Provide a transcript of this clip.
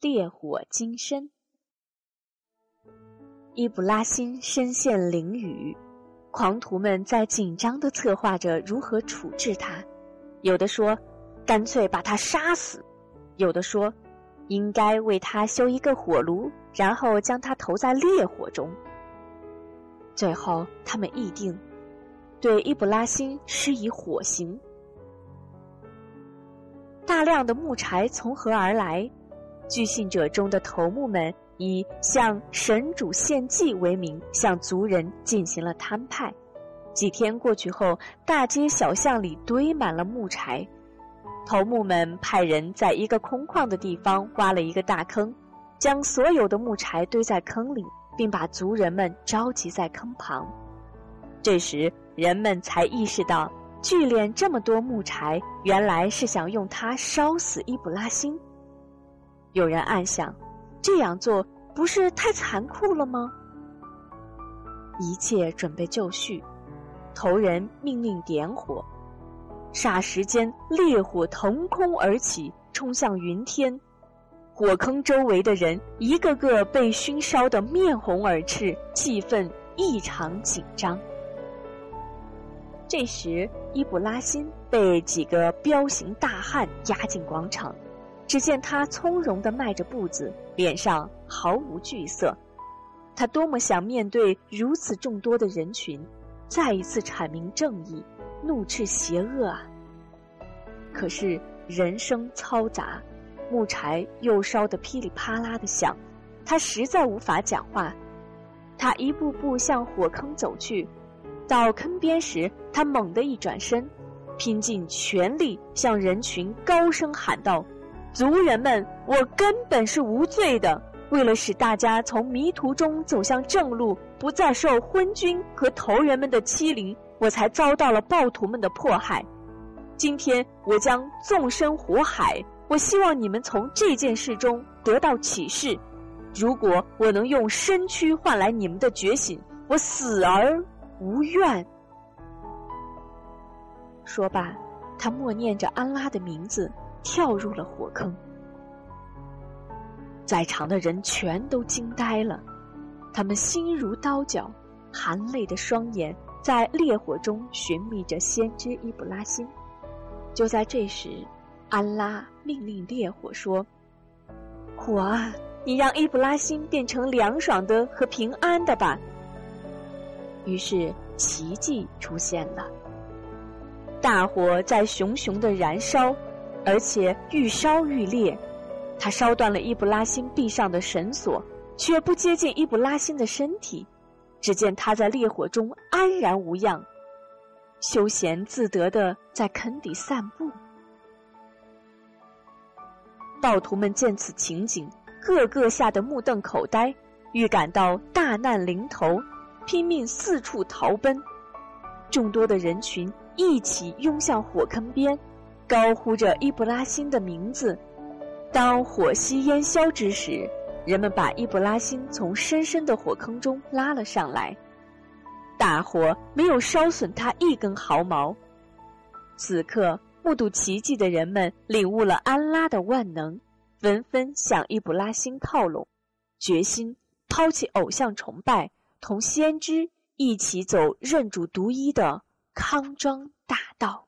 烈火金身。伊布拉辛身陷囹圄，狂徒们在紧张地策划着如何处置他。有的说，干脆把他杀死；有的说，应该为他修一个火炉，然后将他投在烈火中。最后，他们议定对伊布拉辛施以火刑。大量的木柴从何而来？据信者中的头目们以向神主献祭为名，向族人进行了摊派。几天过去后，大街小巷里堆满了木柴。头目们派人在一个空旷的地方挖了一个大坑，将所有的木柴堆在坑里，并把族人们召集在坑旁。这时，人们才意识到，聚敛这么多木柴，原来是想用它烧死伊布拉辛。有人暗想，这样做不是太残酷了吗？一切准备就绪。头人命令点火，霎时间烈火腾空而起，冲向云天。火坑周围的人一个个被熏烧得面红耳赤，气氛异常紧张。这时，伊布拉辛被几个彪形大汉押进广场，只见他从容地迈着步子，脸上毫无惧色。他多么想面对如此众多的人群！再一次阐明正义，怒斥邪恶啊！可是人声嘈杂，木柴又烧得噼里啪啦的响，他实在无法讲话。他一步步向火坑走去，到坑边时，他猛地一转身，拼尽全力向人群高声喊道：“族人们，我根本是无罪的。”为了使大家从迷途中走向正路，不再受昏君和头人们的欺凌，我才遭到了暴徒们的迫害。今天我将纵身火海，我希望你们从这件事中得到启示。如果我能用身躯换来你们的觉醒，我死而无怨。说罢，他默念着安拉的名字，跳入了火坑。在场的人全都惊呆了，他们心如刀绞，含泪的双眼在烈火中寻觅着先知伊布拉辛。就在这时，安拉命令烈火说：“火啊，你让伊布拉辛变成凉爽的和平安的吧。”于是奇迹出现了，大火在熊熊的燃烧，而且愈烧愈烈。他烧断了伊布拉辛臂上的绳索，却不接近伊布拉辛的身体。只见他在烈火中安然无恙，休闲自得的在坑底散步。暴徒们见此情景，个个吓得目瞪口呆，预感到大难临头，拼命四处逃奔。众多的人群一起拥向火坑边，高呼着伊布拉辛的名字。当火熄烟消之时，人们把伊布拉辛从深深的火坑中拉了上来。大火没有烧损他一根毫毛。此刻，目睹奇迹的人们领悟了安拉的万能，纷纷向伊布拉辛靠拢，决心抛弃偶像崇拜，同先知一起走认主独一的康庄大道。